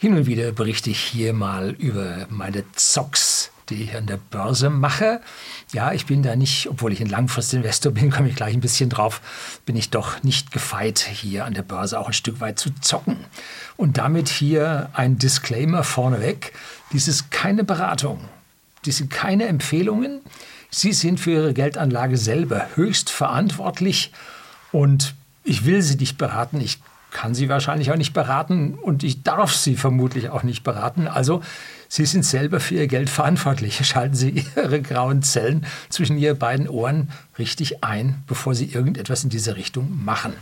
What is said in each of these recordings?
Hin und wieder berichte ich hier mal über meine Zocks, die ich an der Börse mache. Ja, ich bin da nicht, obwohl ich ein Langfristinvestor bin, komme ich gleich ein bisschen drauf, bin ich doch nicht gefeit, hier an der Börse auch ein Stück weit zu zocken. Und damit hier ein Disclaimer vorneweg. Dies ist keine Beratung. Dies sind keine Empfehlungen. Sie sind für Ihre Geldanlage selber höchst verantwortlich und ich will Sie nicht beraten. Ich kann sie wahrscheinlich auch nicht beraten und ich darf sie vermutlich auch nicht beraten. Also Sie sind selber für Ihr Geld verantwortlich. Schalten Sie Ihre grauen Zellen zwischen Ihren beiden Ohren richtig ein, bevor Sie irgendetwas in diese Richtung machen.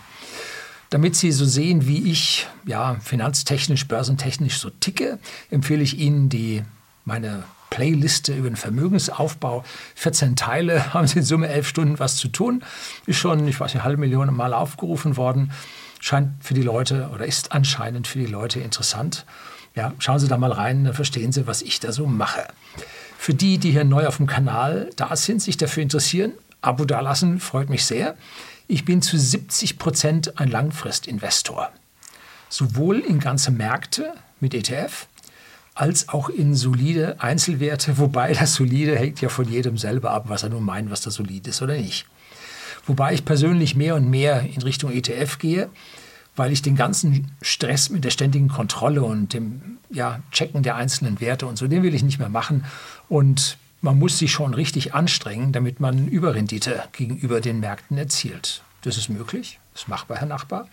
Damit Sie so sehen, wie ich ja, finanztechnisch, börsentechnisch so ticke, empfehle ich Ihnen die, meine Playliste über den Vermögensaufbau. 14 Teile, haben Sie in Summe elf Stunden was zu tun. Ist schon, ich weiß nicht, eine halbe Million Mal aufgerufen worden scheint für die Leute oder ist anscheinend für die Leute interessant. Ja, schauen Sie da mal rein, dann verstehen Sie, was ich da so mache. Für die, die hier neu auf dem Kanal da sind, sich dafür interessieren, Abo dalassen, freut mich sehr. Ich bin zu 70 Prozent ein Langfristinvestor. Sowohl in ganze Märkte mit ETF als auch in solide Einzelwerte, wobei das solide hängt ja von jedem selber ab, was er nun meint, was da solid ist oder nicht. Wobei ich persönlich mehr und mehr in Richtung ETF gehe, weil ich den ganzen Stress mit der ständigen Kontrolle und dem ja, Checken der einzelnen Werte und so, den will ich nicht mehr machen. Und man muss sich schon richtig anstrengen, damit man Überrendite gegenüber den Märkten erzielt. Das ist möglich, das ist machbar, Herr Nachbar.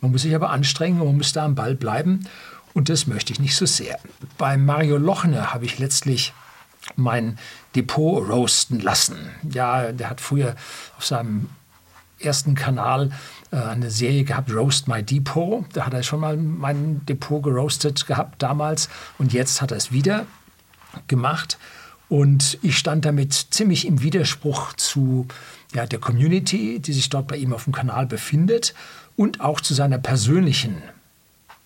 Man muss sich aber anstrengen und man muss da am Ball bleiben. Und das möchte ich nicht so sehr. Bei Mario Lochner habe ich letztlich mein Depot roasten lassen. Ja, der hat früher auf seinem ersten Kanal äh, eine Serie gehabt, Roast My Depot. Da hat er schon mal mein Depot geroastet gehabt damals und jetzt hat er es wieder gemacht. Und ich stand damit ziemlich im Widerspruch zu ja, der Community, die sich dort bei ihm auf dem Kanal befindet und auch zu seiner persönlichen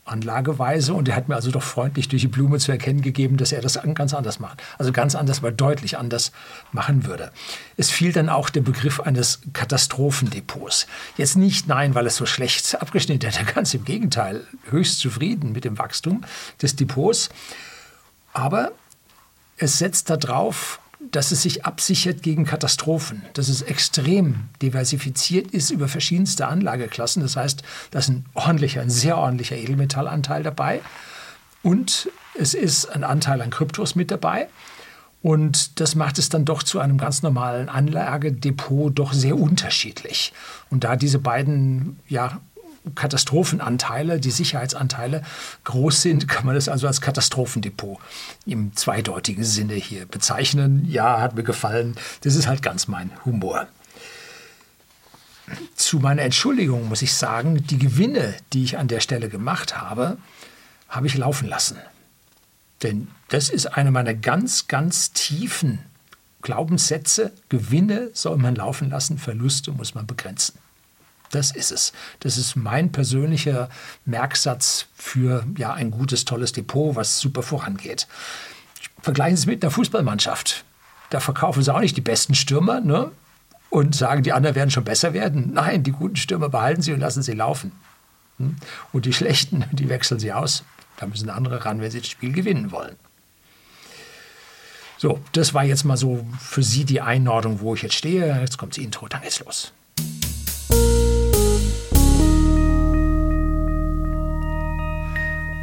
Anlageweise und er hat mir also doch freundlich durch die Blume zu erkennen gegeben, dass er das ganz anders macht. Also ganz anders, aber deutlich anders machen würde. Es fiel dann auch der Begriff eines Katastrophendepots. Jetzt nicht nein, weil es so schlecht abgeschnitten hätte, ganz im Gegenteil, höchst zufrieden mit dem Wachstum des Depots. Aber es setzt darauf, dass es sich absichert gegen Katastrophen, dass es extrem diversifiziert ist über verschiedenste Anlageklassen. Das heißt, da ist ein ordentlicher, ein sehr ordentlicher Edelmetallanteil dabei und es ist ein Anteil an Kryptos mit dabei. Und das macht es dann doch zu einem ganz normalen Anlagedepot doch sehr unterschiedlich. Und da diese beiden ja, Katastrophenanteile, die Sicherheitsanteile groß sind, kann man das also als Katastrophendepot im zweideutigen Sinne hier bezeichnen. Ja, hat mir gefallen. Das ist halt ganz mein Humor. Zu meiner Entschuldigung muss ich sagen, die Gewinne, die ich an der Stelle gemacht habe, habe ich laufen lassen. Denn das ist eine meiner ganz, ganz tiefen Glaubenssätze. Gewinne soll man laufen lassen, Verluste muss man begrenzen. Das ist es. Das ist mein persönlicher Merksatz für ja, ein gutes, tolles Depot, was super vorangeht. Vergleichen Sie es mit einer Fußballmannschaft. Da verkaufen sie auch nicht die besten Stürmer ne? und sagen, die anderen werden schon besser werden. Nein, die guten Stürmer behalten sie und lassen sie laufen. Hm? Und die schlechten, die wechseln sie aus. Da müssen andere ran, wenn sie das Spiel gewinnen wollen. So, das war jetzt mal so für Sie die Einordnung, wo ich jetzt stehe. Jetzt kommt das Intro, dann geht's los.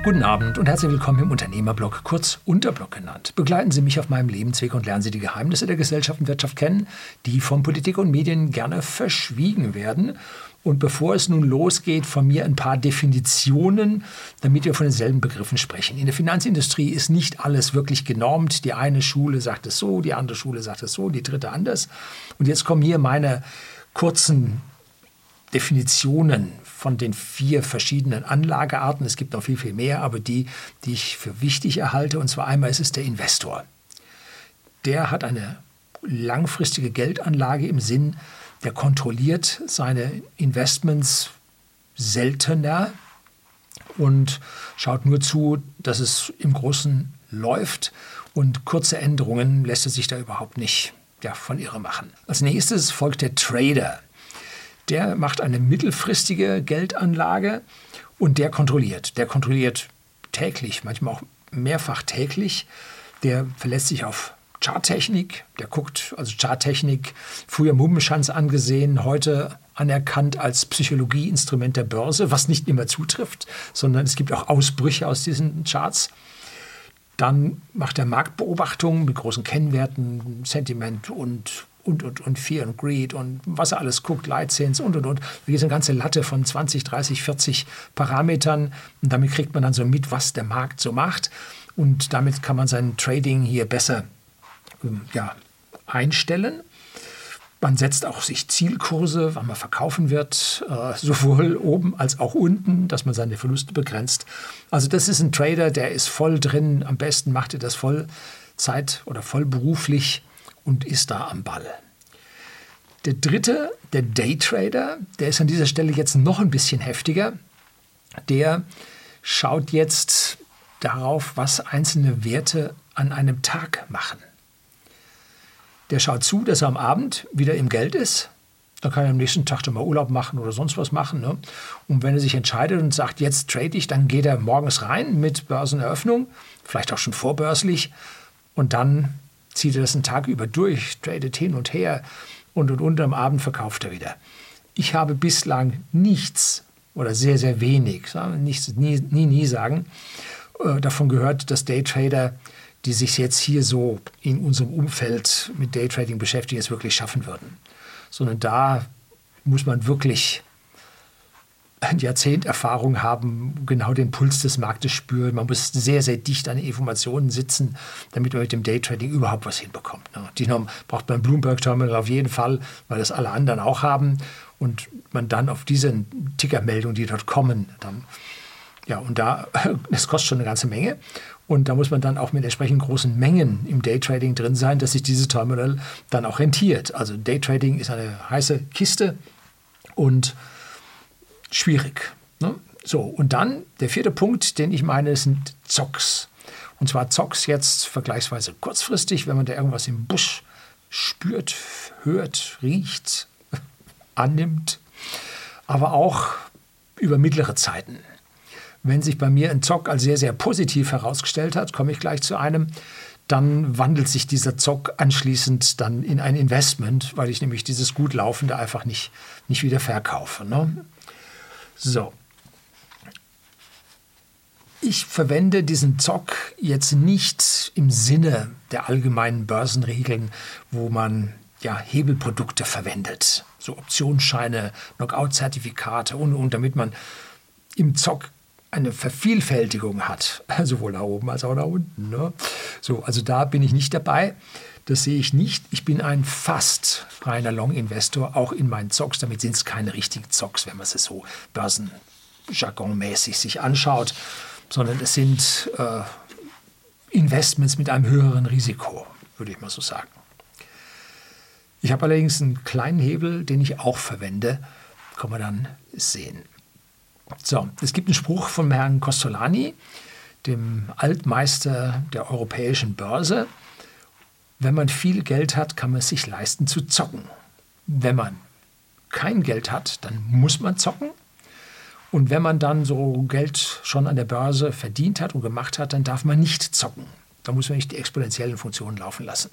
Guten Abend und herzlich willkommen im Unternehmerblog, kurz Unterblog genannt. Begleiten Sie mich auf meinem Lebensweg und lernen Sie die Geheimnisse der Gesellschaft und Wirtschaft kennen, die von Politik und Medien gerne verschwiegen werden. Und bevor es nun losgeht, von mir ein paar Definitionen, damit wir von denselben Begriffen sprechen. In der Finanzindustrie ist nicht alles wirklich genormt. Die eine Schule sagt es so, die andere Schule sagt es so, die dritte anders. Und jetzt kommen hier meine kurzen Definitionen von den vier verschiedenen Anlagearten. Es gibt noch viel, viel mehr, aber die, die ich für wichtig erhalte. Und zwar einmal ist es der Investor. Der hat eine langfristige Geldanlage im Sinn, der kontrolliert seine Investments seltener und schaut nur zu, dass es im Großen läuft und kurze Änderungen lässt er sich da überhaupt nicht ja, von irre machen. Als nächstes folgt der Trader der macht eine mittelfristige Geldanlage und der kontrolliert. Der kontrolliert täglich, manchmal auch mehrfach täglich. Der verlässt sich auf Charttechnik, der guckt, also Charttechnik, früher Mummenschanz angesehen, heute anerkannt als Psychologieinstrument der Börse, was nicht immer zutrifft, sondern es gibt auch Ausbrüche aus diesen Charts. Dann macht er Marktbeobachtungen mit großen Kennwerten, Sentiment und und, und, und Fear und Greed und was er alles guckt, Lightsins und, und, und. Eine ganze Latte von 20, 30, 40 Parametern. Und damit kriegt man dann so mit, was der Markt so macht. Und damit kann man sein Trading hier besser ähm, ja, einstellen. Man setzt auch sich Zielkurse, wann man verkaufen wird, äh, sowohl oben als auch unten, dass man seine Verluste begrenzt. Also das ist ein Trader, der ist voll drin. Am besten macht er das Vollzeit oder vollberuflich und ist da am Ball. Der dritte, der Daytrader, der ist an dieser Stelle jetzt noch ein bisschen heftiger. Der schaut jetzt darauf, was einzelne Werte an einem Tag machen. Der schaut zu, dass er am Abend wieder im Geld ist. Dann kann er am nächsten Tag dann mal Urlaub machen oder sonst was machen. Ne? Und wenn er sich entscheidet und sagt, jetzt trade ich, dann geht er morgens rein mit Börseneröffnung, vielleicht auch schon vorbörslich. Und dann zieht er das einen Tag über durch, tradet hin und her und, und, und am Abend verkauft er wieder. Ich habe bislang nichts oder sehr, sehr wenig, nichts, nie, nie, nie sagen, äh, davon gehört, dass Daytrader, die sich jetzt hier so in unserem Umfeld mit Daytrading beschäftigen, es wirklich schaffen würden. Sondern da muss man wirklich ein Jahrzehnt Erfahrung haben, genau den Puls des Marktes spüren. Man muss sehr, sehr dicht an Informationen sitzen, damit man mit dem Daytrading überhaupt was hinbekommt. Ne? Die braucht man Bloomberg Terminal auf jeden Fall, weil das alle anderen auch haben. Und man dann auf diese Tickermeldungen, die dort kommen, dann, ja, und da, das kostet schon eine ganze Menge. Und da muss man dann auch mit entsprechend großen Mengen im Daytrading drin sein, dass sich dieses Terminal dann auch rentiert. Also Daytrading ist eine heiße Kiste und schwierig. Ne? So, und dann der vierte Punkt, den ich meine, sind Zocks. Und zwar Zocks jetzt vergleichsweise kurzfristig, wenn man da irgendwas im Busch spürt, hört, riecht, annimmt, aber auch über mittlere Zeiten. Wenn sich bei mir ein Zock als sehr, sehr positiv herausgestellt hat, komme ich gleich zu einem, dann wandelt sich dieser Zock anschließend dann in ein Investment, weil ich nämlich dieses gut laufende einfach nicht, nicht wieder verkaufe. Ne? So. Ich verwende diesen Zock jetzt nicht im Sinne der allgemeinen Börsenregeln, wo man ja, Hebelprodukte verwendet, so Optionsscheine, Knockout-Zertifikate und, und damit man im Zock eine Vervielfältigung hat, sowohl da oben als auch da unten. Ne? So, also da bin ich nicht dabei. Das sehe ich nicht. Ich bin ein fast reiner Long-Investor, auch in meinen Zocks. Damit sind es keine richtigen Zocks, wenn man es so börsenjargonmäßig sich anschaut, sondern es sind äh, Investments mit einem höheren Risiko, würde ich mal so sagen. Ich habe allerdings einen kleinen Hebel, den ich auch verwende. Kann man dann sehen. So, es gibt einen Spruch von Herrn Costolani, dem Altmeister der europäischen Börse. Wenn man viel Geld hat, kann man es sich leisten zu zocken. Wenn man kein Geld hat, dann muss man zocken. Und wenn man dann so Geld schon an der Börse verdient hat und gemacht hat, dann darf man nicht zocken. Da muss man nicht die exponentiellen Funktionen laufen lassen.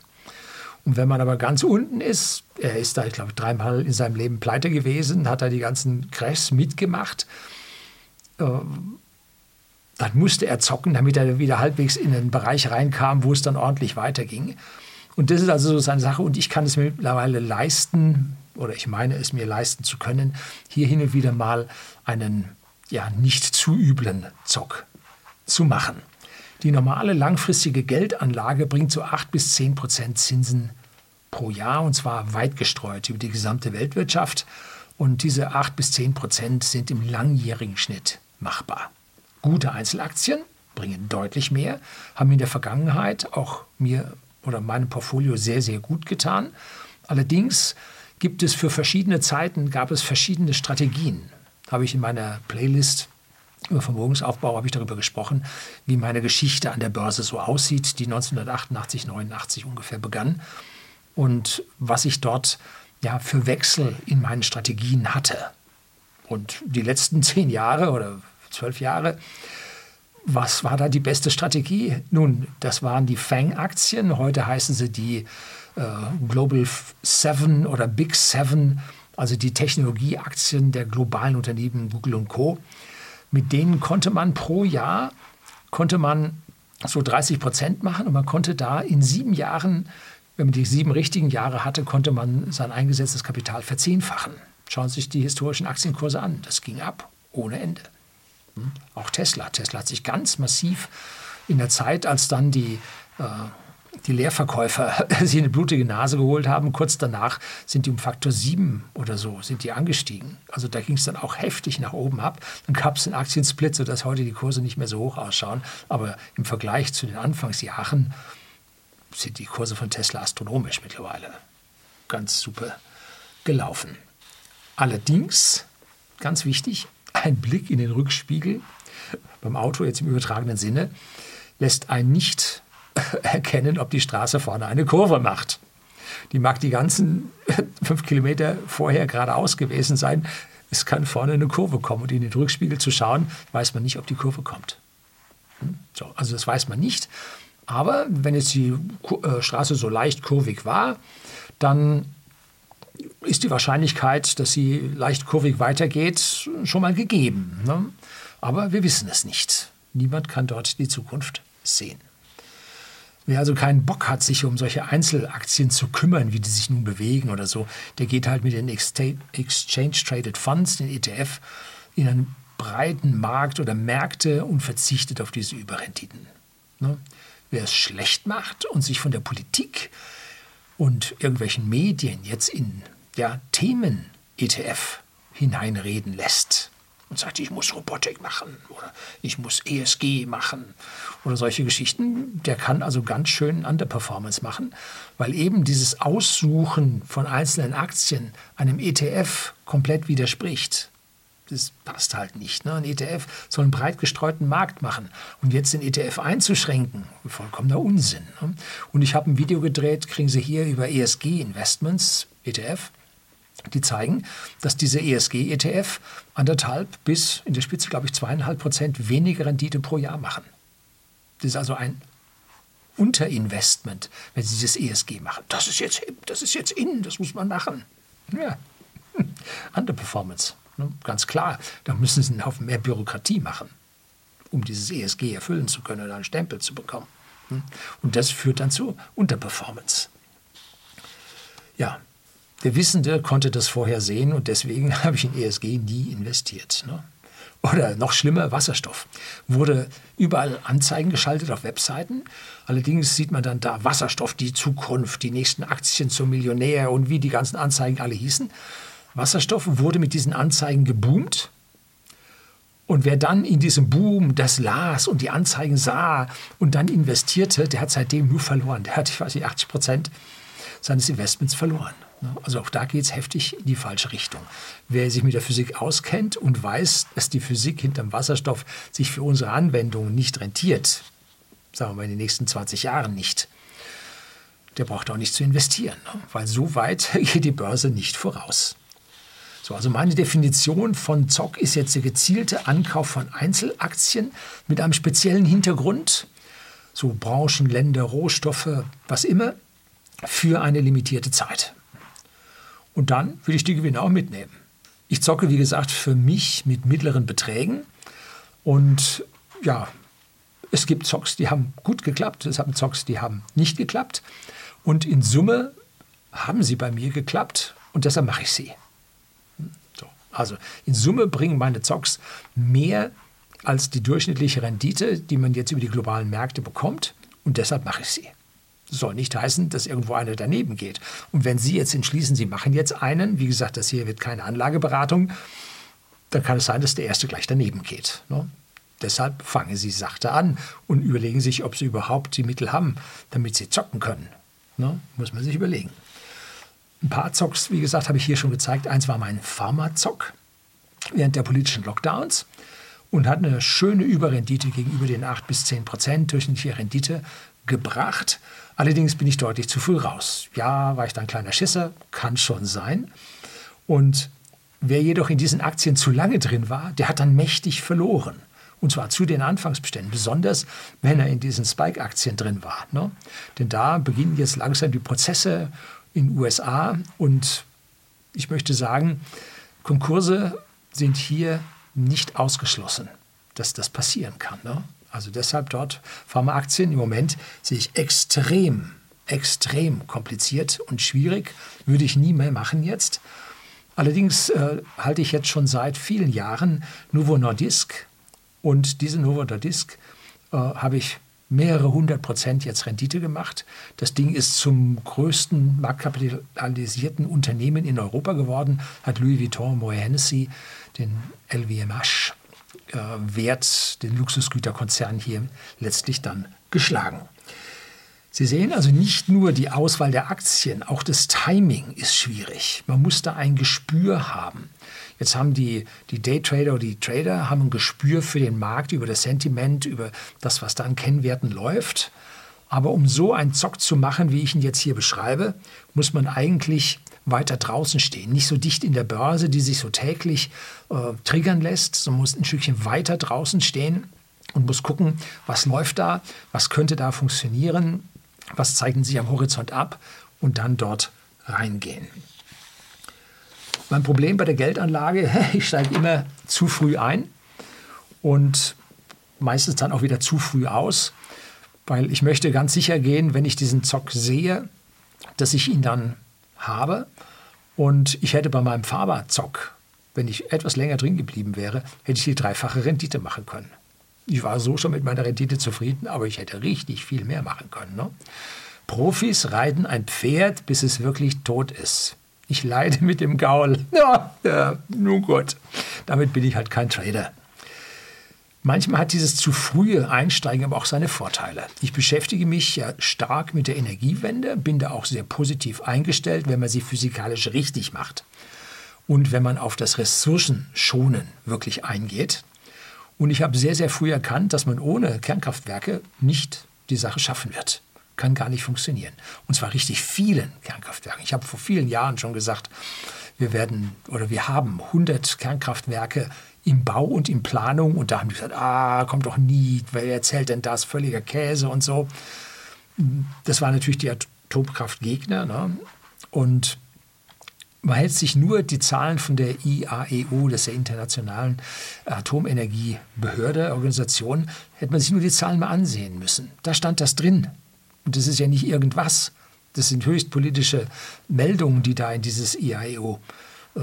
Und wenn man aber ganz unten ist, er ist da, ich glaube, dreimal in seinem Leben pleite gewesen, hat er die ganzen Crashs mitgemacht, äh, dann musste er zocken, damit er wieder halbwegs in den Bereich reinkam, wo es dann ordentlich weiterging. Und das ist also so seine Sache und ich kann es mir mittlerweile leisten, oder ich meine es mir leisten zu können, hier hin und wieder mal einen ja, nicht zu üblen Zock zu machen. Die normale langfristige Geldanlage bringt so 8 bis 10 Prozent Zinsen pro Jahr und zwar weit gestreut über die gesamte Weltwirtschaft. Und diese 8 bis 10 Prozent sind im langjährigen Schnitt machbar. Gute Einzelaktien bringen deutlich mehr, haben in der Vergangenheit auch mir oder meinem Portfolio sehr, sehr gut getan. Allerdings gibt es für verschiedene Zeiten, gab es verschiedene Strategien. Habe ich in meiner Playlist über Vermögensaufbau habe ich darüber gesprochen, wie meine Geschichte an der Börse so aussieht, die 1988, 89 ungefähr begann und was ich dort ja für Wechsel in meinen Strategien hatte. Und die letzten zehn Jahre oder zwölf Jahre was war da die beste Strategie? Nun, das waren die FANG-Aktien. Heute heißen sie die äh, Global Seven oder Big Seven, also die Technologieaktien der globalen Unternehmen Google und Co. Mit denen konnte man pro Jahr konnte man so 30 Prozent machen und man konnte da in sieben Jahren, wenn man die sieben richtigen Jahre hatte, konnte man sein eingesetztes Kapital verzehnfachen. Schauen Sie sich die historischen Aktienkurse an. Das ging ab ohne Ende. Hm? Auch Tesla. Tesla hat sich ganz massiv in der Zeit, als dann die, äh, die Leerverkäufer sich eine blutige Nase geholt haben, kurz danach sind die um Faktor 7 oder so sind die angestiegen. Also da ging es dann auch heftig nach oben ab. Dann gab es einen Aktiensplit, sodass heute die Kurse nicht mehr so hoch ausschauen. Aber im Vergleich zu den Anfangsjahren sind die Kurse von Tesla astronomisch mittlerweile. Ganz super gelaufen. Allerdings, ganz wichtig, ein Blick in den Rückspiegel beim Auto jetzt im übertragenen Sinne lässt einen nicht erkennen, ob die Straße vorne eine Kurve macht. Die mag die ganzen fünf Kilometer vorher geradeaus gewesen sein. Es kann vorne eine Kurve kommen und in den Rückspiegel zu schauen, weiß man nicht, ob die Kurve kommt. Hm? So, also das weiß man nicht. Aber wenn jetzt die äh, Straße so leicht kurvig war, dann ist die Wahrscheinlichkeit, dass sie leicht kurvig weitergeht, schon mal gegeben. Ne? Aber wir wissen es nicht. Niemand kann dort die Zukunft sehen. Wer also keinen Bock hat, sich um solche Einzelaktien zu kümmern, wie die sich nun bewegen oder so, der geht halt mit den Exchange Traded Funds, den ETF, in einen breiten Markt oder Märkte und verzichtet auf diese Überrenditen. Ne? Wer es schlecht macht und sich von der Politik und irgendwelchen Medien jetzt in ja, Themen-ETF hineinreden lässt und sagt, ich muss Robotik machen oder ich muss ESG machen oder solche Geschichten, der kann also ganz schön Underperformance machen, weil eben dieses Aussuchen von einzelnen Aktien einem ETF komplett widerspricht. Das passt halt nicht. Ne? Ein ETF soll einen breit gestreuten Markt machen. Und jetzt den ETF einzuschränken, vollkommener Unsinn. Ne? Und ich habe ein Video gedreht, kriegen Sie hier über ESG-Investments, ETF die zeigen, dass diese ESG-ETF anderthalb bis in der Spitze, glaube ich, zweieinhalb Prozent weniger Rendite pro Jahr machen. Das ist also ein Unterinvestment, wenn Sie das ESG machen. Das ist jetzt das ist jetzt in, das muss man machen. Ja, Underperformance, ne? ganz klar. Da müssen Sie einen Haufen mehr Bürokratie machen, um dieses ESG erfüllen zu können oder einen Stempel zu bekommen. Hm? Und das führt dann zu Unterperformance. Ja, der Wissende konnte das vorher sehen und deswegen habe ich in ESG nie investiert. Ne? Oder noch schlimmer, Wasserstoff. Wurde überall Anzeigen geschaltet auf Webseiten. Allerdings sieht man dann da Wasserstoff, die Zukunft, die nächsten Aktien zum Millionär und wie die ganzen Anzeigen alle hießen. Wasserstoff wurde mit diesen Anzeigen geboomt. Und wer dann in diesem Boom das las und die Anzeigen sah und dann investierte, der hat seitdem nur verloren. Der hat, ich weiß nicht, 80 Prozent seines Investments verloren. Also auch da geht es heftig in die falsche Richtung. Wer sich mit der Physik auskennt und weiß, dass die Physik hinterm Wasserstoff sich für unsere Anwendungen nicht rentiert, sagen wir in den nächsten 20 Jahren nicht, der braucht auch nicht zu investieren, ne? weil so weit geht die Börse nicht voraus. So, also meine Definition von Zock ist jetzt der gezielte Ankauf von Einzelaktien mit einem speziellen Hintergrund, so Branchen, Länder, Rohstoffe, was immer, für eine limitierte Zeit. Und dann will ich die Gewinne auch mitnehmen. Ich zocke, wie gesagt, für mich mit mittleren Beträgen. Und ja, es gibt Zocks, die haben gut geklappt. Es haben Zocks, die haben nicht geklappt. Und in Summe haben sie bei mir geklappt. Und deshalb mache ich sie. So. Also in Summe bringen meine Zocks mehr als die durchschnittliche Rendite, die man jetzt über die globalen Märkte bekommt. Und deshalb mache ich sie soll nicht heißen, dass irgendwo einer daneben geht. Und wenn Sie jetzt entschließen, Sie machen jetzt einen, wie gesagt, das hier wird keine Anlageberatung, dann kann es sein, dass der erste gleich daneben geht. Ne? Deshalb fangen Sie sachte an und überlegen sich, ob Sie überhaupt die Mittel haben, damit Sie zocken können. Ne? Muss man sich überlegen. Ein paar Zocks, wie gesagt, habe ich hier schon gezeigt. Eins war mein Pharma-Zock während der politischen Lockdowns und hat eine schöne Überrendite gegenüber den 8 bis 10 Prozent durchschnittliche Rendite gebracht. Allerdings bin ich deutlich zu früh raus. Ja, war ich dann kleiner Schisser, kann schon sein. Und wer jedoch in diesen Aktien zu lange drin war, der hat dann mächtig verloren. Und zwar zu den Anfangsbeständen, besonders wenn er in diesen Spike-Aktien drin war. Ne? Denn da beginnen jetzt langsam die Prozesse in USA und ich möchte sagen, Konkurse sind hier nicht ausgeschlossen, dass das passieren kann. Ne? Also deshalb dort Pharmaaktien im Moment sehe ich extrem, extrem kompliziert und schwierig. Würde ich nie mehr machen jetzt. Allerdings äh, halte ich jetzt schon seit vielen Jahren Novo Nordisk und diese Novo Nordisk äh, habe ich mehrere hundert Prozent jetzt Rendite gemacht. Das Ding ist zum größten marktkapitalisierten Unternehmen in Europa geworden, hat Louis Vuitton Moet Hennessy den LVMH Wert, den Luxusgüterkonzern hier letztlich dann geschlagen. Sie sehen also nicht nur die Auswahl der Aktien, auch das Timing ist schwierig. Man muss da ein Gespür haben. Jetzt haben die, die Daytrader oder die Trader haben ein Gespür für den Markt, über das Sentiment, über das, was da an Kennwerten läuft. Aber um so einen Zock zu machen, wie ich ihn jetzt hier beschreibe, muss man eigentlich weiter draußen stehen. Nicht so dicht in der Börse, die sich so täglich äh, triggern lässt, sondern muss ein Stückchen weiter draußen stehen und muss gucken, was läuft da, was könnte da funktionieren, was zeichnet sich am Horizont ab und dann dort reingehen. Mein Problem bei der Geldanlage, ich steige immer zu früh ein und meistens dann auch wieder zu früh aus, weil ich möchte ganz sicher gehen, wenn ich diesen Zock sehe, dass ich ihn dann habe. Und ich hätte bei meinem Faberzock, wenn ich etwas länger drin geblieben wäre, hätte ich die dreifache Rendite machen können. Ich war so schon mit meiner Rendite zufrieden, aber ich hätte richtig viel mehr machen können. Ne? Profis reiten ein Pferd, bis es wirklich tot ist. Ich leide mit dem Gaul. Ja, ja, nun gut. Damit bin ich halt kein Trader. Manchmal hat dieses zu frühe Einsteigen aber auch seine Vorteile. Ich beschäftige mich ja stark mit der Energiewende, bin da auch sehr positiv eingestellt, wenn man sie physikalisch richtig macht. Und wenn man auf das Ressourcenschonen wirklich eingeht. Und ich habe sehr, sehr früh erkannt, dass man ohne Kernkraftwerke nicht die Sache schaffen wird. Kann gar nicht funktionieren. Und zwar richtig vielen Kernkraftwerken. Ich habe vor vielen Jahren schon gesagt, wir werden oder wir haben 100 Kernkraftwerke im Bau und in Planung. Und da haben die gesagt, ah, kommt doch nie, wer erzählt denn das? Völliger Käse und so. Das waren natürlich die Atomkraftgegner. Ne? Und man hätte sich nur die Zahlen von der IAEO, das ist der Internationalen Atomenergiebehörde, Organisation, hätte man sich nur die Zahlen mal ansehen müssen. Da stand das drin. Und das ist ja nicht irgendwas. Das sind höchst politische Meldungen, die da in dieses IAEO äh,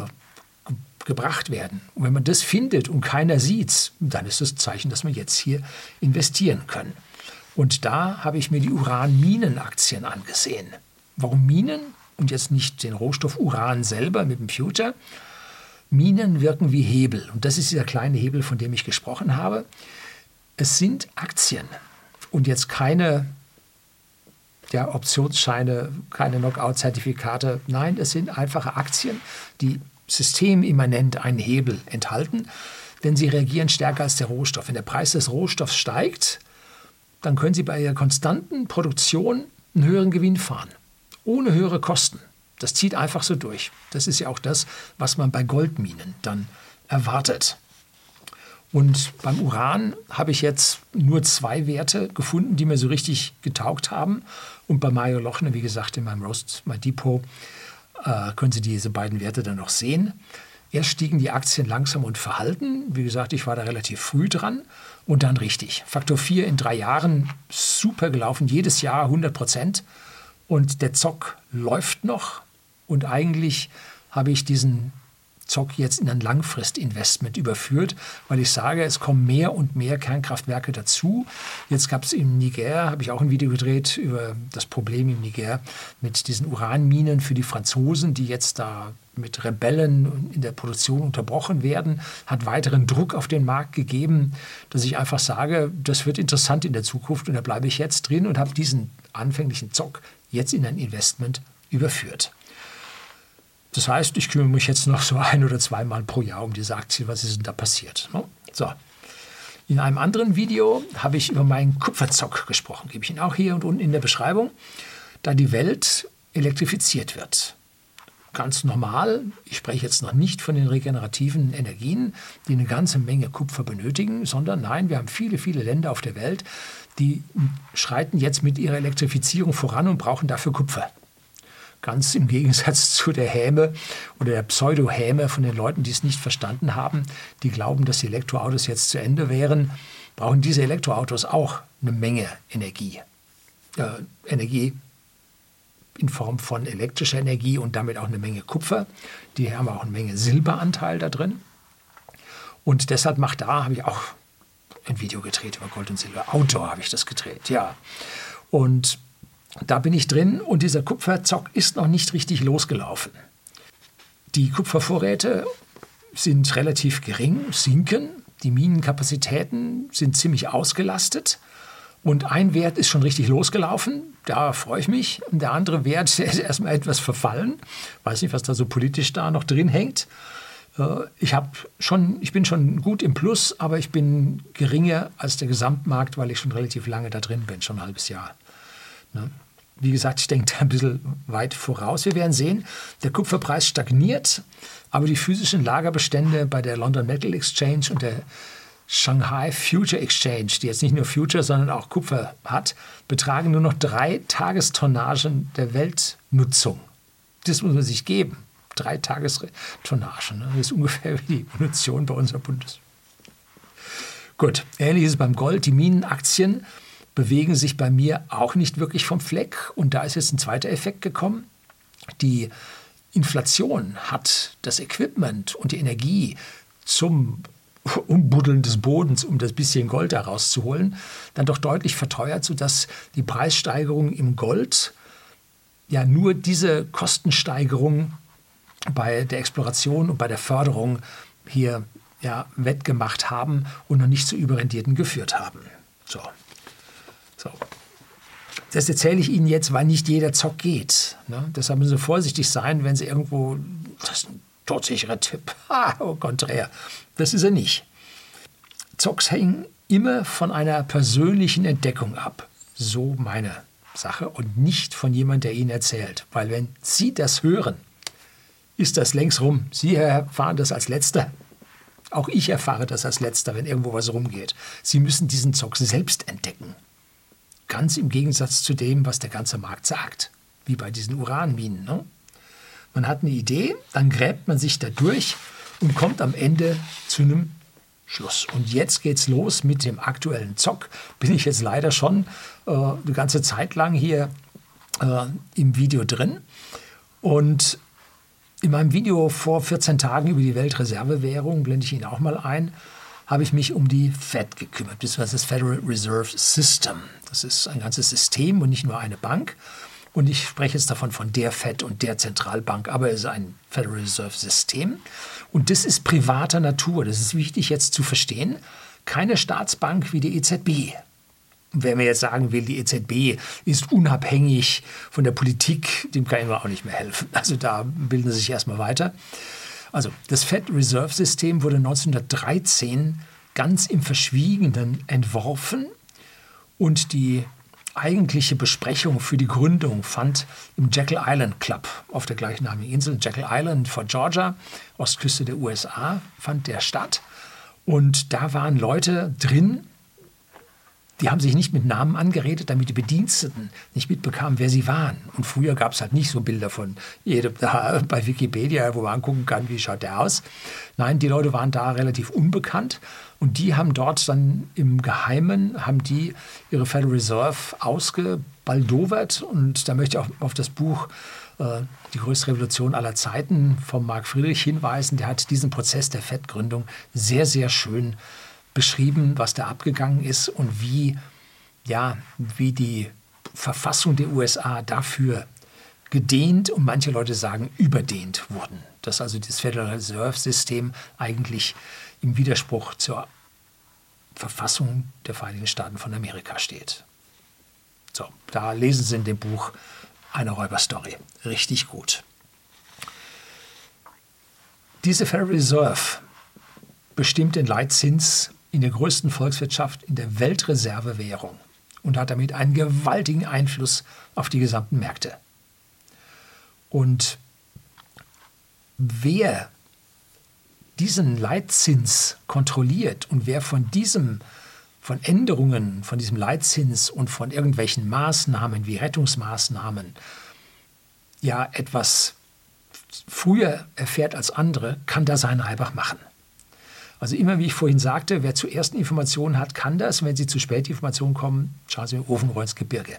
gebracht werden. Und wenn man das findet und keiner sieht es, dann ist das Zeichen, dass wir jetzt hier investieren können. Und da habe ich mir die Uranminenaktien angesehen. Warum Minen und jetzt nicht den Rohstoff Uran selber mit dem Future? Minen wirken wie Hebel. Und das ist dieser kleine Hebel, von dem ich gesprochen habe. Es sind Aktien und jetzt keine ja, Optionsscheine, keine Knockout-Zertifikate. Nein, es sind einfache Aktien, die systemimmanent einen Hebel enthalten, denn sie reagieren stärker als der Rohstoff. Wenn der Preis des Rohstoffs steigt, dann können Sie bei Ihrer konstanten Produktion einen höheren Gewinn fahren, ohne höhere Kosten. Das zieht einfach so durch. Das ist ja auch das, was man bei Goldminen dann erwartet. Und beim Uran habe ich jetzt nur zwei Werte gefunden, die mir so richtig getaugt haben. Und bei Mario Lochner, wie gesagt, in meinem Roast My Depot, können Sie diese beiden Werte dann noch sehen. Erst stiegen die Aktien langsam und verhalten. Wie gesagt, ich war da relativ früh dran. Und dann richtig. Faktor 4 in drei Jahren, super gelaufen. Jedes Jahr 100 Prozent. Und der Zock läuft noch. Und eigentlich habe ich diesen Zock jetzt in ein Langfristinvestment überführt, weil ich sage, es kommen mehr und mehr Kernkraftwerke dazu. Jetzt gab es im Niger, habe ich auch ein Video gedreht über das Problem im Niger mit diesen Uranminen für die Franzosen, die jetzt da mit Rebellen in der Produktion unterbrochen werden, hat weiteren Druck auf den Markt gegeben, dass ich einfach sage, das wird interessant in der Zukunft und da bleibe ich jetzt drin und habe diesen anfänglichen Zock jetzt in ein Investment überführt. Das heißt, ich kümmere mich jetzt noch so ein oder zweimal pro Jahr um diese Aktie. Was ist denn da passiert? Ne? So. In einem anderen Video habe ich über meinen Kupferzock gesprochen. Gebe ich Ihnen auch hier und unten in der Beschreibung. Da die Welt elektrifiziert wird ganz normal. Ich spreche jetzt noch nicht von den regenerativen Energien, die eine ganze Menge Kupfer benötigen, sondern nein, wir haben viele, viele Länder auf der Welt, die schreiten jetzt mit ihrer Elektrifizierung voran und brauchen dafür Kupfer. Ganz im Gegensatz zu der Häme oder der Pseudo-Häme von den Leuten, die es nicht verstanden haben, die glauben, dass die Elektroautos jetzt zu Ende wären, brauchen diese Elektroautos auch eine Menge Energie. Äh, Energie in Form von elektrischer Energie und damit auch eine Menge Kupfer. Die haben auch eine Menge Silberanteil da drin. Und deshalb macht da, habe ich auch ein Video gedreht über Gold und Silber. Outdoor habe ich das gedreht, ja. Und da bin ich drin und dieser Kupferzock ist noch nicht richtig losgelaufen. Die Kupfervorräte sind relativ gering, sinken. Die Minenkapazitäten sind ziemlich ausgelastet. Und ein Wert ist schon richtig losgelaufen, da freue ich mich. Und der andere Wert ist erstmal etwas verfallen. Weiß nicht, was da so politisch da noch drin hängt. Äh, ich, schon, ich bin schon gut im Plus, aber ich bin geringer als der Gesamtmarkt, weil ich schon relativ lange da drin bin, schon ein halbes Jahr. Ne? Wie gesagt, ich denke da ein bisschen weit voraus. Wir werden sehen, der Kupferpreis stagniert, aber die physischen Lagerbestände bei der London Metal Exchange und der Shanghai Future Exchange, die jetzt nicht nur Future, sondern auch Kupfer hat, betragen nur noch drei Tagestonnagen der Weltnutzung. Das muss man sich geben. Drei Tagestonnagen. Ne? Das ist ungefähr wie die Munition bei unserer Bundes. Gut, ähnlich ist es beim Gold. Die Minenaktien bewegen sich bei mir auch nicht wirklich vom Fleck. Und da ist jetzt ein zweiter Effekt gekommen. Die Inflation hat das Equipment und die Energie zum Umbuddeln des Bodens, um das bisschen Gold herauszuholen, dann doch deutlich verteuert, sodass die Preissteigerung im Gold ja nur diese Kostensteigerung bei der Exploration und bei der Förderung hier ja, wettgemacht haben und noch nicht zu Überrendierten geführt haben. So. Das erzähle ich Ihnen jetzt, weil nicht jeder Zock geht. Ne? Deshalb müssen Sie vorsichtig sein, wenn Sie irgendwo, das ist ein todsicherer Tipp, ah, au contraire, das ist er nicht. Zocks hängen immer von einer persönlichen Entdeckung ab. So meine Sache und nicht von jemand, der Ihnen erzählt. Weil wenn Sie das hören, ist das längst rum. Sie erfahren das als Letzter. Auch ich erfahre das als Letzter, wenn irgendwo was rumgeht. Sie müssen diesen Zock selbst entdecken. Ganz im Gegensatz zu dem, was der ganze Markt sagt. Wie bei diesen Uranminen. Ne? Man hat eine Idee, dann gräbt man sich da durch und kommt am Ende zu einem Schluss. Und jetzt geht's los mit dem aktuellen Zock. Bin ich jetzt leider schon äh, eine ganze Zeit lang hier äh, im Video drin. Und in meinem Video vor 14 Tagen über die Weltreservewährung, blende ich Ihnen auch mal ein, habe ich mich um die Fed gekümmert, beziehungsweise das Federal Reserve System. Das ist ein ganzes System und nicht nur eine Bank. Und ich spreche jetzt davon von der Fed und der Zentralbank, aber es ist ein Federal Reserve System. Und das ist privater Natur. Das ist wichtig jetzt zu verstehen. Keine Staatsbank wie die EZB. Und wer mir jetzt sagen will, die EZB ist unabhängig von der Politik, dem kann ich mir auch nicht mehr helfen. Also da bilden sie sich erstmal weiter. Also das Fed Reserve System wurde 1913 ganz im Verschwiegenen entworfen und die eigentliche Besprechung für die Gründung fand im Jekyll Island Club auf der gleichnamigen Insel. Jekyll Island vor Georgia, Ostküste der USA, fand der statt. Und da waren Leute drin, die haben sich nicht mit Namen angeredet, damit die Bediensteten nicht mitbekamen, wer sie waren. Und früher gab es halt nicht so Bilder von jedem da bei Wikipedia, wo man angucken kann, wie schaut der aus. Nein, die Leute waren da relativ unbekannt und die haben dort dann im Geheimen, haben die ihre Federal Reserve ausgebaldowert. Und da möchte ich auch auf das Buch äh, Die größte Revolution aller Zeiten von Marc Friedrich hinweisen. Der hat diesen Prozess der FED-Gründung sehr, sehr schön beschrieben, was da abgegangen ist und wie, ja, wie die Verfassung der USA dafür gedehnt und manche Leute sagen überdehnt wurden. Dass also das Federal Reserve System eigentlich im Widerspruch zur Verfassung der Vereinigten Staaten von Amerika steht. So, da lesen Sie in dem Buch eine Räuberstory. Richtig gut. Diese Federal Reserve bestimmt den Leitzins in der größten Volkswirtschaft in der Weltreservewährung und hat damit einen gewaltigen Einfluss auf die gesamten Märkte. Und wer diesen Leitzins kontrolliert und wer von diesem von Änderungen von diesem Leitzins und von irgendwelchen Maßnahmen wie Rettungsmaßnahmen ja etwas früher erfährt als andere, kann da seinen Reibach machen. Also immer, wie ich vorhin sagte, wer zuerst Informationen hat, kann das. Wenn Sie zu spät Informationen kommen, schauen Sie Ofenrohr ins Gebirge.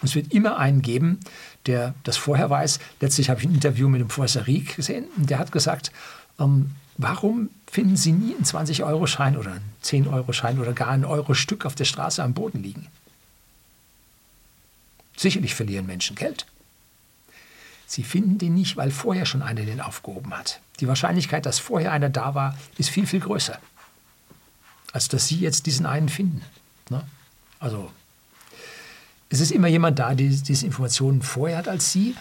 Und es wird immer einen geben, der das vorher weiß. Letztlich habe ich ein Interview mit dem Professor Rieck gesehen, und der hat gesagt, ähm, warum finden Sie nie einen 20-Euro-Schein oder einen 10-Euro-Schein oder gar ein Euro-Stück auf der Straße am Boden liegen? Sicherlich verlieren Menschen Geld. Sie finden den nicht, weil vorher schon einer den aufgehoben hat. Die Wahrscheinlichkeit, dass vorher einer da war, ist viel, viel größer, als dass Sie jetzt diesen einen finden. Ne? Also es ist immer jemand da, der diese Informationen vorher hat als Sie.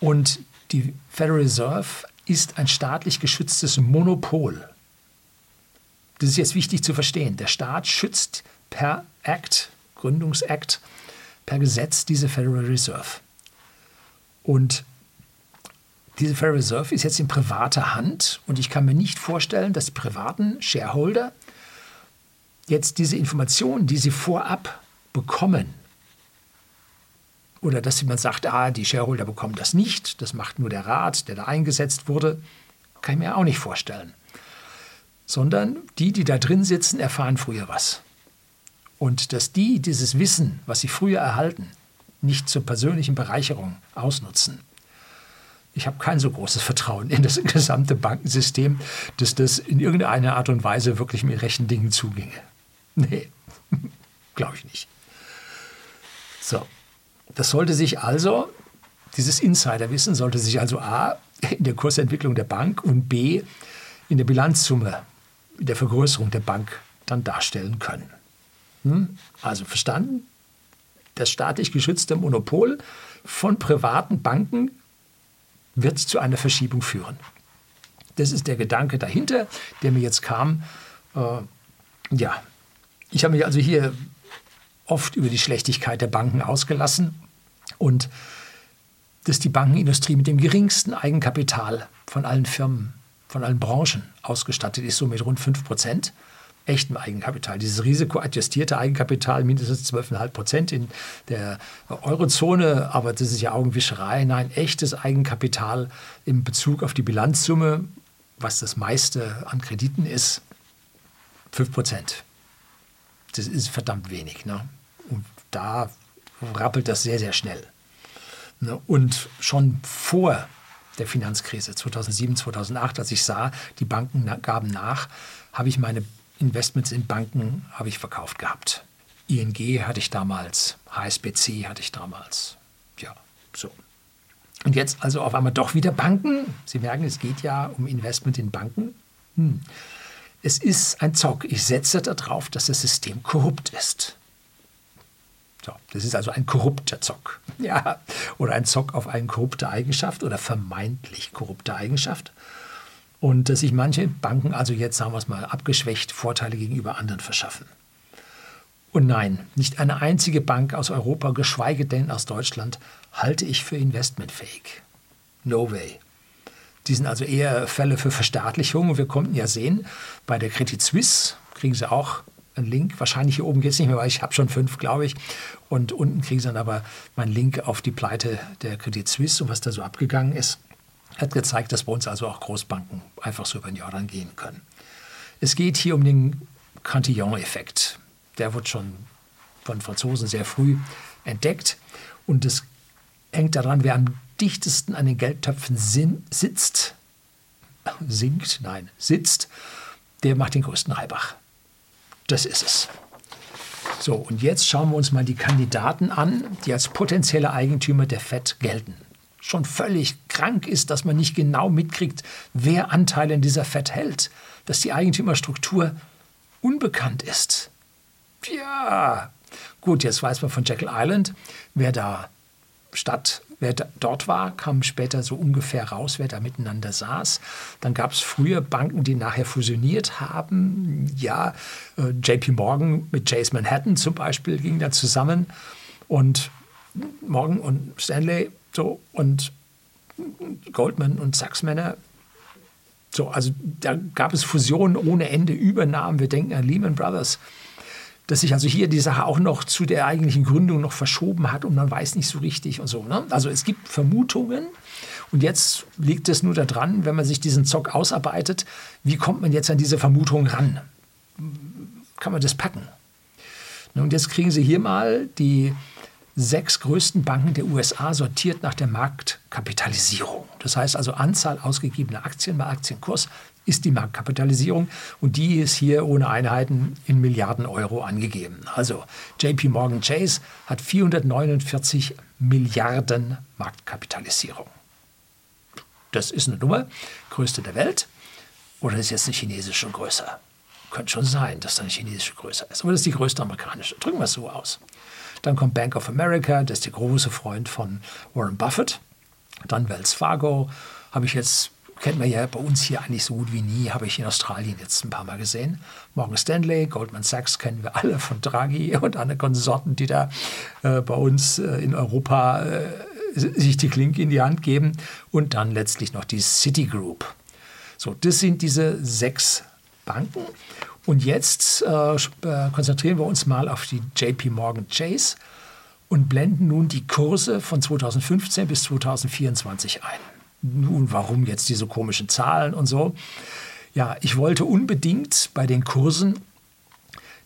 Und die Federal Reserve ist ein staatlich geschütztes Monopol. Das ist jetzt wichtig zu verstehen. Der Staat schützt per Act, Gründungsakt, per Gesetz diese Federal Reserve. Und diese Federal Reserve ist jetzt in privater Hand und ich kann mir nicht vorstellen, dass die privaten Shareholder jetzt diese Informationen, die sie vorab bekommen, oder dass jemand sagt, ah, die Shareholder bekommen das nicht, das macht nur der Rat, der da eingesetzt wurde, kann ich mir auch nicht vorstellen sondern die, die da drin sitzen, erfahren früher was. Und dass die dieses Wissen, was sie früher erhalten, nicht zur persönlichen Bereicherung ausnutzen. Ich habe kein so großes Vertrauen in das gesamte Bankensystem, dass das in irgendeiner Art und Weise wirklich mit rechten Dingen zuginge. Nee, glaube ich nicht. So, das sollte sich also, dieses Insiderwissen sollte sich also A in der Kursentwicklung der Bank und B in der Bilanzsumme der Vergrößerung der Bank dann darstellen können. Hm? Also verstanden? Das staatlich geschützte Monopol von privaten Banken wird zu einer Verschiebung führen. Das ist der Gedanke dahinter, der mir jetzt kam. Äh, ja, ich habe mich also hier oft über die Schlechtigkeit der Banken ausgelassen und dass die Bankenindustrie mit dem geringsten Eigenkapital von allen Firmen von allen Branchen ausgestattet ist, so mit rund 5 Prozent echtem Eigenkapital. Dieses risikoadjustierte Eigenkapital mindestens 12,5 Prozent in der Eurozone, aber das ist ja Augenwischerei. Nein, echtes Eigenkapital im Bezug auf die Bilanzsumme, was das meiste an Krediten ist, 5 Prozent. Das ist verdammt wenig. Ne? Und da rappelt das sehr, sehr schnell. Ne? Und schon vor der Finanzkrise 2007, 2008, als ich sah, die Banken gaben nach, habe ich meine Investments in Banken habe ich verkauft gehabt. ING hatte ich damals, HSBC hatte ich damals. Ja, so. Und jetzt also auf einmal doch wieder Banken. Sie merken, es geht ja um Investment in Banken. Hm. Es ist ein Zock. Ich setze darauf, dass das System korrupt ist. So, das ist also ein korrupter Zock. Ja, oder ein Zock auf eine korrupte Eigenschaft oder vermeintlich korrupte Eigenschaft. Und dass sich manche Banken also jetzt, sagen wir es mal, abgeschwächt Vorteile gegenüber anderen verschaffen. Und nein, nicht eine einzige Bank aus Europa, geschweige denn aus Deutschland, halte ich für investmentfähig. No way. Die sind also eher Fälle für Verstaatlichung. Und wir konnten ja sehen, bei der Credit Suisse kriegen sie auch einen Link. Wahrscheinlich hier oben geht es nicht mehr, weil ich habe schon fünf, glaube ich. Und unten kriegen Sie dann aber meinen Link auf die Pleite der Credit Suisse und was da so abgegangen ist. Hat gezeigt, dass bei uns also auch Großbanken einfach so über den Jordan gehen können. Es geht hier um den Cantillon-Effekt. Der wird schon von Franzosen sehr früh entdeckt. Und es hängt daran, wer am dichtesten an den Geldtöpfen sitzt, sinkt, nein, sitzt, der macht den größten Reibach. Das ist es. So, und jetzt schauen wir uns mal die Kandidaten an, die als potenzielle Eigentümer der FED gelten. Schon völlig krank ist, dass man nicht genau mitkriegt, wer Anteile in dieser FED hält, dass die Eigentümerstruktur unbekannt ist. Ja, gut, jetzt weiß man von Jekyll Island, wer da Stadt Wer dort war, kam später so ungefähr raus, wer da miteinander saß. Dann gab es früher Banken, die nachher fusioniert haben. Ja, äh, JP Morgan mit Chase Manhattan zum Beispiel ging da zusammen. Und Morgan und Stanley so und Goldman und Sachs Männer So, also da gab es Fusionen ohne Ende, Übernahmen. Wir denken an Lehman Brothers dass sich also hier die Sache auch noch zu der eigentlichen Gründung noch verschoben hat und man weiß nicht so richtig und so. Ne? Also es gibt Vermutungen und jetzt liegt es nur daran, wenn man sich diesen Zock ausarbeitet, wie kommt man jetzt an diese Vermutung ran? Kann man das packen? Und jetzt kriegen Sie hier mal die sechs größten Banken der USA sortiert nach der Marktkapitalisierung. Das heißt also Anzahl ausgegebener Aktien mal Aktienkurs ist die Marktkapitalisierung und die ist hier ohne Einheiten in Milliarden Euro angegeben. Also JP Morgan Chase hat 449 Milliarden Marktkapitalisierung. Das ist eine Nummer, größte der Welt. Oder ist jetzt eine chinesische größer? Könnte schon sein, dass da eine chinesische größer ist. Aber das ist die größte amerikanische. Drücken wir es so aus. Dann kommt Bank of America, das ist der große Freund von Warren Buffett. Dann Wells Fargo, habe ich jetzt kennt man ja bei uns hier eigentlich so gut wie nie, habe ich in Australien jetzt ein paar Mal gesehen. Morgan Stanley, Goldman Sachs kennen wir alle von Draghi und anderen Konsorten, die da äh, bei uns äh, in Europa äh, sich die Klinke in die Hand geben. Und dann letztlich noch die Citigroup. So, das sind diese sechs Banken. Und jetzt äh, äh, konzentrieren wir uns mal auf die JP Morgan Chase und blenden nun die Kurse von 2015 bis 2024 ein nun, warum jetzt diese komischen Zahlen und so? Ja, ich wollte unbedingt bei den Kursen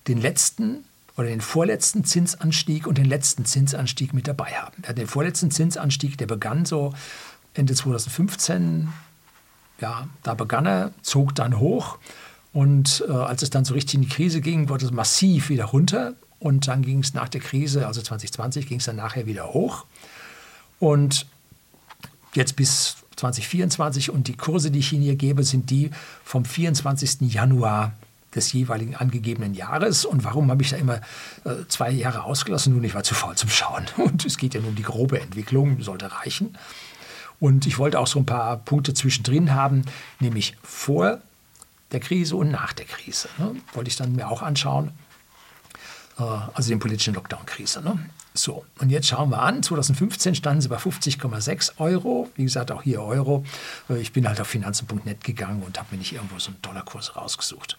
den letzten oder den vorletzten Zinsanstieg und den letzten Zinsanstieg mit dabei haben. Ja, den vorletzten Zinsanstieg, der begann so Ende 2015, ja, da begann er, zog dann hoch und äh, als es dann so richtig in die Krise ging, wurde es massiv wieder runter und dann ging es nach der Krise, also 2020, ging es dann nachher wieder hoch und jetzt bis 2024 und die Kurse, die ich Ihnen hier gebe, sind die vom 24. Januar des jeweiligen angegebenen Jahres. Und warum habe ich da immer äh, zwei Jahre ausgelassen? Nun, ich war zu faul zum Schauen. Und es geht ja nur um die grobe Entwicklung, sollte reichen. Und ich wollte auch so ein paar Punkte zwischendrin haben, nämlich vor der Krise und nach der Krise. Ne? Wollte ich dann mir auch anschauen. Äh, also den politischen Lockdown-Krise. Ne? So, und jetzt schauen wir an. 2015 standen sie bei 50,6 Euro. Wie gesagt, auch hier Euro. Äh, ich bin halt auf finanzen.net gegangen und habe mir nicht irgendwo so einen Dollarkurs rausgesucht.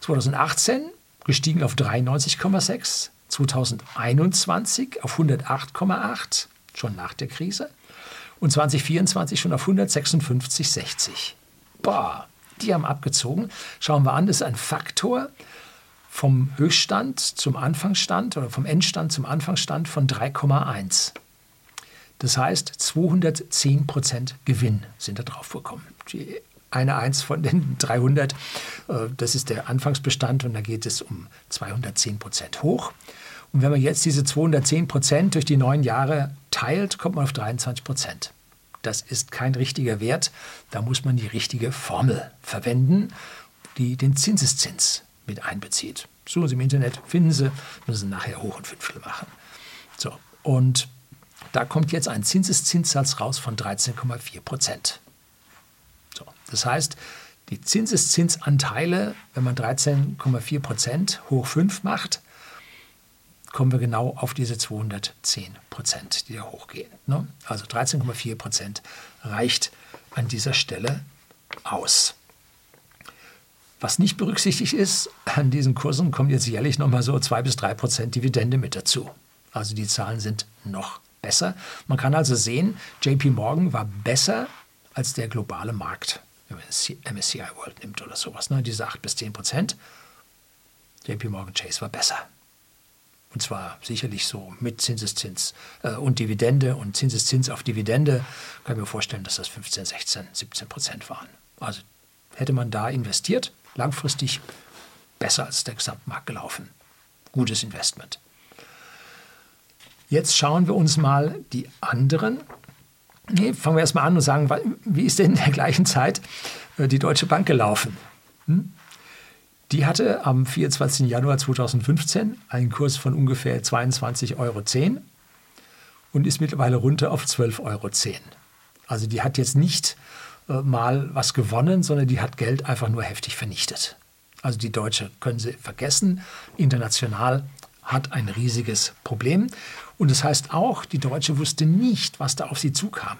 2018 gestiegen auf 93,6. 2021 auf 108,8, schon nach der Krise. Und 2024 schon auf 156,60. Boah, die haben abgezogen. Schauen wir an, das ist ein Faktor vom Höchststand zum Anfangsstand oder vom Endstand zum Anfangsstand von 3,1. Das heißt, 210 Prozent Gewinn sind da drauf gekommen. Die eine Eins von den 300, äh, das ist der Anfangsbestand und da geht es um 210 Prozent hoch. Und wenn man jetzt diese 210 Prozent durch die neun Jahre teilt, kommt man auf 23 Prozent. Das ist kein richtiger Wert. Da muss man die richtige Formel verwenden, die den Zinseszins mit einbezieht. Suchen Sie im Internet, finden Sie, müssen Sie nachher hoch und Fünftel machen. So, und da kommt jetzt ein Zinseszinssatz raus von 13,4 Prozent. So, das heißt, die Zinseszinsanteile, wenn man 13,4 Prozent hoch 5 macht, kommen wir genau auf diese 210 Prozent, die da hochgehen. Ne? Also 13,4 Prozent reicht an dieser Stelle aus. Was nicht berücksichtigt ist, an diesen Kursen kommt jetzt jährlich nochmal so 2 bis 3 Prozent Dividende mit dazu. Also die Zahlen sind noch besser. Man kann also sehen, JP Morgan war besser als der globale Markt, wenn man MSCI World nimmt oder sowas, ne? diese 8 bis 10 Prozent. JP Morgan Chase war besser. Und zwar sicherlich so mit Zinseszins äh, und Dividende und Zinseszins auf Dividende. Kann ich mir vorstellen, dass das 15, 16, 17 Prozent waren. Also hätte man da investiert, langfristig besser als der Gesamtmarkt gelaufen. Gutes Investment. Jetzt schauen wir uns mal die anderen. Nee, fangen wir erstmal an und sagen, wie ist denn in der gleichen Zeit äh, die Deutsche Bank gelaufen? Hm? Die hatte am 24. Januar 2015 einen Kurs von ungefähr 22,10 Euro und ist mittlerweile runter auf 12,10 Euro. Also die hat jetzt nicht äh, mal was gewonnen, sondern die hat Geld einfach nur heftig vernichtet. Also die Deutsche können Sie vergessen. International hat ein riesiges Problem. Und das heißt auch, die Deutsche wusste nicht, was da auf sie zukam.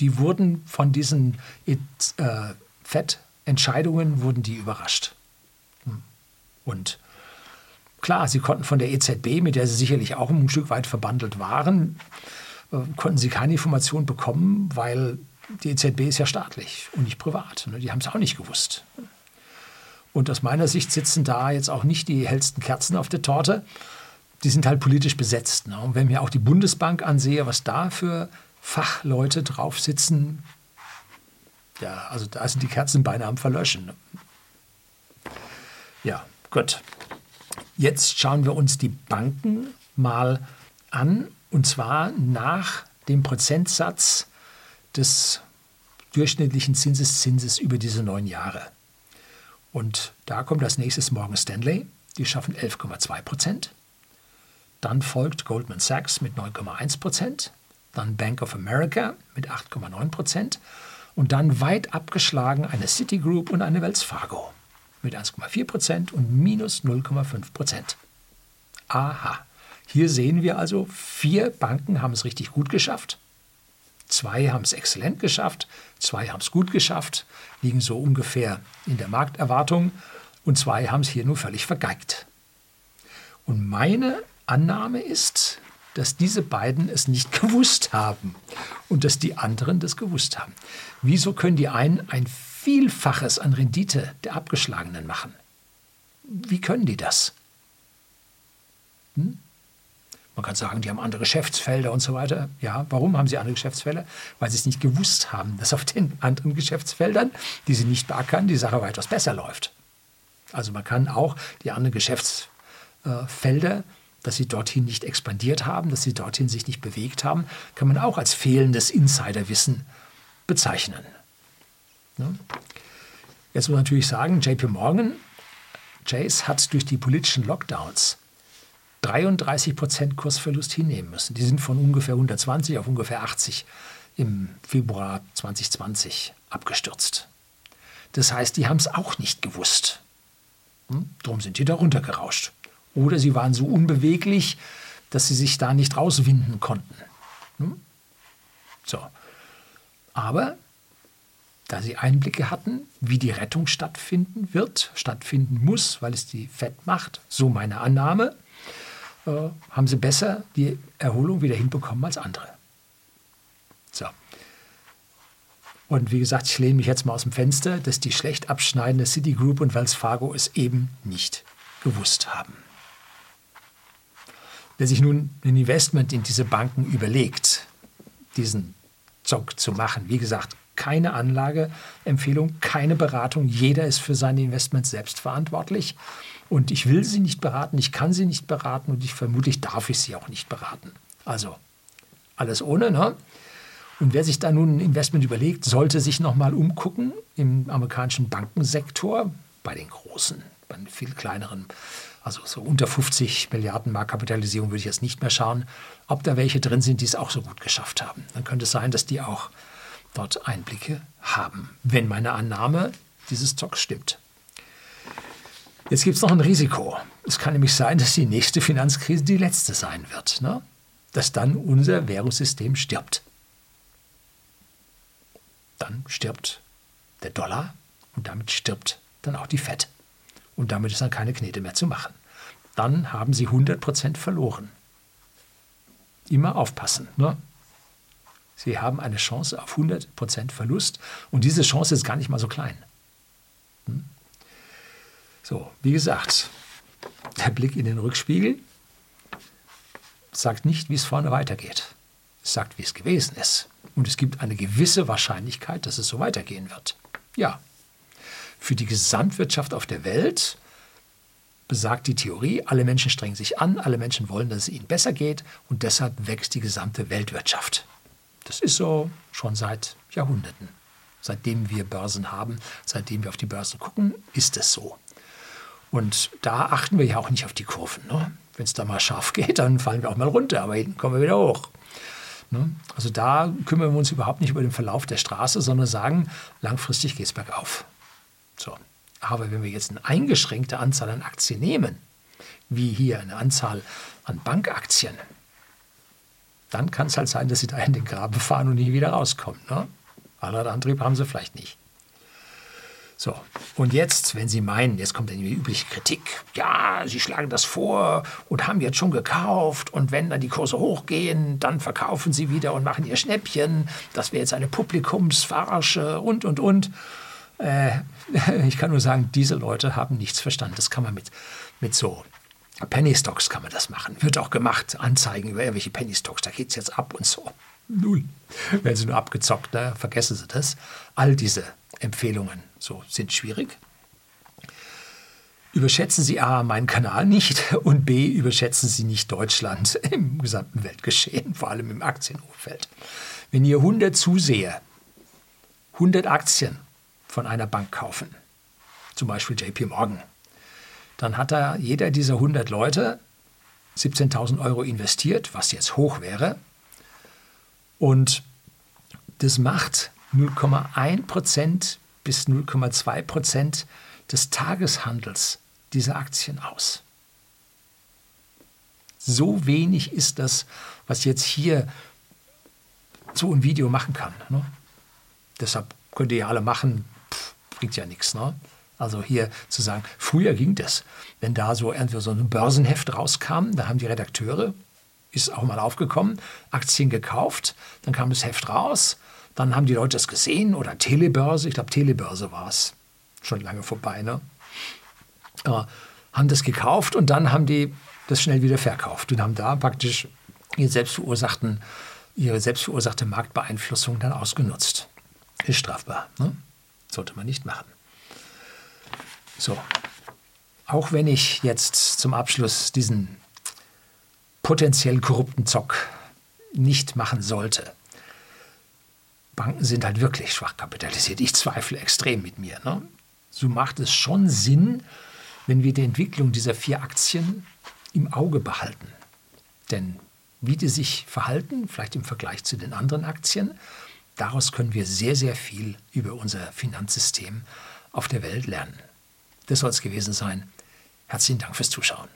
Die wurden von diesen äh, FED-Entscheidungen wurden die überrascht. Hm. Und klar, sie konnten von der EZB, mit der sie sicherlich auch ein Stück weit verbandelt waren, äh, konnten sie keine Information bekommen, weil die EZB ist ja staatlich und nicht privat. Ne? Die haben es auch nicht gewusst. Und aus meiner Sicht sitzen da jetzt auch nicht die hellsten Kerzen auf der Torte. Die sind halt politisch besetzt. Ne? Und wenn ich mir auch die Bundesbank ansehe, was da für Fachleute drauf sitzen, ja, also da sind die Kerzen beinahe am Verlöschen. Ja, gut. Jetzt schauen wir uns die Banken mal an, und zwar nach dem Prozentsatz des durchschnittlichen Zinseszinses über diese neun Jahre. Und da kommt als nächstes Morgan Stanley, die schaffen 11,2 Prozent. Dann folgt Goldman Sachs mit 9,1 Prozent, dann Bank of America mit 8,9 Prozent und dann weit abgeschlagen eine Citigroup und eine Wells Fargo mit 1,4 Prozent und minus 0,5 Prozent. Aha, hier sehen wir also, vier Banken haben es richtig gut geschafft. Zwei haben es exzellent geschafft, zwei haben es gut geschafft, liegen so ungefähr in der Markterwartung. Und zwei haben es hier nur völlig vergeigt. Und meine Annahme ist, dass diese beiden es nicht gewusst haben und dass die anderen das gewusst haben. Wieso können die einen ein Vielfaches an Rendite der Abgeschlagenen machen? Wie können die das? Hm? Man kann sagen, die haben andere Geschäftsfelder und so weiter. Ja, warum haben sie andere Geschäftsfelder? Weil sie es nicht gewusst haben, dass auf den anderen Geschäftsfeldern, die sie nicht beackern, die Sache weitaus besser läuft. Also man kann auch die anderen Geschäftsfelder, dass sie dorthin nicht expandiert haben, dass sie dorthin sich nicht bewegt haben, kann man auch als fehlendes Insiderwissen bezeichnen. Jetzt muss man natürlich sagen, JP Morgan, Chase hat durch die politischen Lockdowns 33 Prozent Kursverlust hinnehmen müssen. Die sind von ungefähr 120 auf ungefähr 80 im Februar 2020 abgestürzt. Das heißt, die haben es auch nicht gewusst. Hm? Darum sind die da runtergerauscht. Oder sie waren so unbeweglich, dass sie sich da nicht rauswinden konnten. Hm? So. Aber da sie Einblicke hatten, wie die Rettung stattfinden wird, stattfinden muss, weil es die FED macht, so meine Annahme, äh, haben sie besser die Erholung wieder hinbekommen als andere. So. Und wie gesagt, ich lehne mich jetzt mal aus dem Fenster, dass die schlecht abschneidende Citigroup und Wells Fargo es eben nicht gewusst haben. Wer sich nun ein Investment in diese Banken überlegt, diesen Zock zu machen, wie gesagt, keine Anlageempfehlung, keine Beratung, jeder ist für seine Investments selbst verantwortlich. Und ich will sie nicht beraten, ich kann sie nicht beraten und ich vermutlich darf ich sie auch nicht beraten. Also alles ohne. Ne? Und wer sich da nun ein Investment überlegt, sollte sich nochmal umgucken im amerikanischen Bankensektor, bei den großen, bei den viel kleineren, also so unter 50 Milliarden Marktkapitalisierung würde ich jetzt nicht mehr schauen, ob da welche drin sind, die es auch so gut geschafft haben. Dann könnte es sein, dass die auch dort Einblicke haben, wenn meine Annahme dieses Zocks stimmt. Jetzt gibt es noch ein Risiko. Es kann nämlich sein, dass die nächste Finanzkrise die letzte sein wird. Ne? Dass dann unser Währungssystem stirbt. Dann stirbt der Dollar und damit stirbt dann auch die Fed. Und damit ist dann keine Knete mehr zu machen. Dann haben sie 100% verloren. Immer aufpassen. Ne? Sie haben eine Chance auf 100% Verlust und diese Chance ist gar nicht mal so klein. Hm? So, wie gesagt, der Blick in den Rückspiegel sagt nicht, wie es vorne weitergeht. Es sagt, wie es gewesen ist. Und es gibt eine gewisse Wahrscheinlichkeit, dass es so weitergehen wird. Ja. Für die Gesamtwirtschaft auf der Welt besagt die Theorie, alle Menschen strengen sich an, alle Menschen wollen, dass es ihnen besser geht und deshalb wächst die gesamte Weltwirtschaft. Das ist so schon seit Jahrhunderten. Seitdem wir Börsen haben, seitdem wir auf die Börsen gucken, ist es so. Und da achten wir ja auch nicht auf die Kurven. Ne? Wenn es da mal scharf geht, dann fallen wir auch mal runter, aber hinten kommen wir wieder hoch. Ne? Also da kümmern wir uns überhaupt nicht über den Verlauf der Straße, sondern sagen, langfristig geht es bergauf. So. Aber wenn wir jetzt eine eingeschränkte Anzahl an Aktien nehmen, wie hier eine Anzahl an Bankaktien, dann kann es halt sein, dass sie da in den Graben fahren und nie wieder rauskommen. Ne? Antrieb haben sie vielleicht nicht. So, und jetzt, wenn Sie meinen, jetzt kommt dann die übliche Kritik, ja, Sie schlagen das vor und haben jetzt schon gekauft und wenn dann die Kurse hochgehen, dann verkaufen Sie wieder und machen Ihr Schnäppchen, das wäre jetzt eine Publikumsverarsche und, und, und. Äh, ich kann nur sagen, diese Leute haben nichts verstanden. Das kann man mit, mit so Penny Stocks kann man das machen. Wird auch gemacht, Anzeigen über irgendwelche Penny Stocks, da geht es jetzt ab und so. Null. Werden sie nur abgezockt, ne? vergessen Sie das. All diese Empfehlungen so sind schwierig. Überschätzen Sie A, meinen Kanal nicht und B, überschätzen Sie nicht Deutschland im gesamten Weltgeschehen, vor allem im Aktienumfeld. Wenn ihr 100 Zuseher 100 Aktien von einer Bank kaufen, zum Beispiel JP Morgan, dann hat da jeder dieser 100 Leute 17.000 Euro investiert, was jetzt hoch wäre. Und das macht 0,1 Prozent bis 0,2 Prozent des Tageshandels dieser Aktien aus. So wenig ist das, was jetzt hier so ein Video machen kann. Ne? Deshalb könnt ihr ja alle machen, bringt ja nichts. Ne? Also hier zu sagen, früher ging das, wenn da so irgendwie so ein Börsenheft rauskam, da haben die Redakteure, ist auch mal aufgekommen, Aktien gekauft, dann kam das Heft raus, dann haben die Leute es gesehen oder Telebörse, ich glaube Telebörse war es, schon lange vorbei, ne? Äh, haben das gekauft und dann haben die das schnell wieder verkauft und haben da praktisch ihre, selbstverursachten, ihre selbstverursachte Marktbeeinflussung dann ausgenutzt. Ist strafbar, ne? Sollte man nicht machen. So, auch wenn ich jetzt zum Abschluss diesen potenziell korrupten Zock nicht machen sollte, Banken sind halt wirklich schwach kapitalisiert. Ich zweifle extrem mit mir. Ne? So macht es schon Sinn, wenn wir die Entwicklung dieser vier Aktien im Auge behalten. Denn wie die sich verhalten, vielleicht im Vergleich zu den anderen Aktien, daraus können wir sehr, sehr viel über unser Finanzsystem auf der Welt lernen. Das soll es gewesen sein. Herzlichen Dank fürs Zuschauen.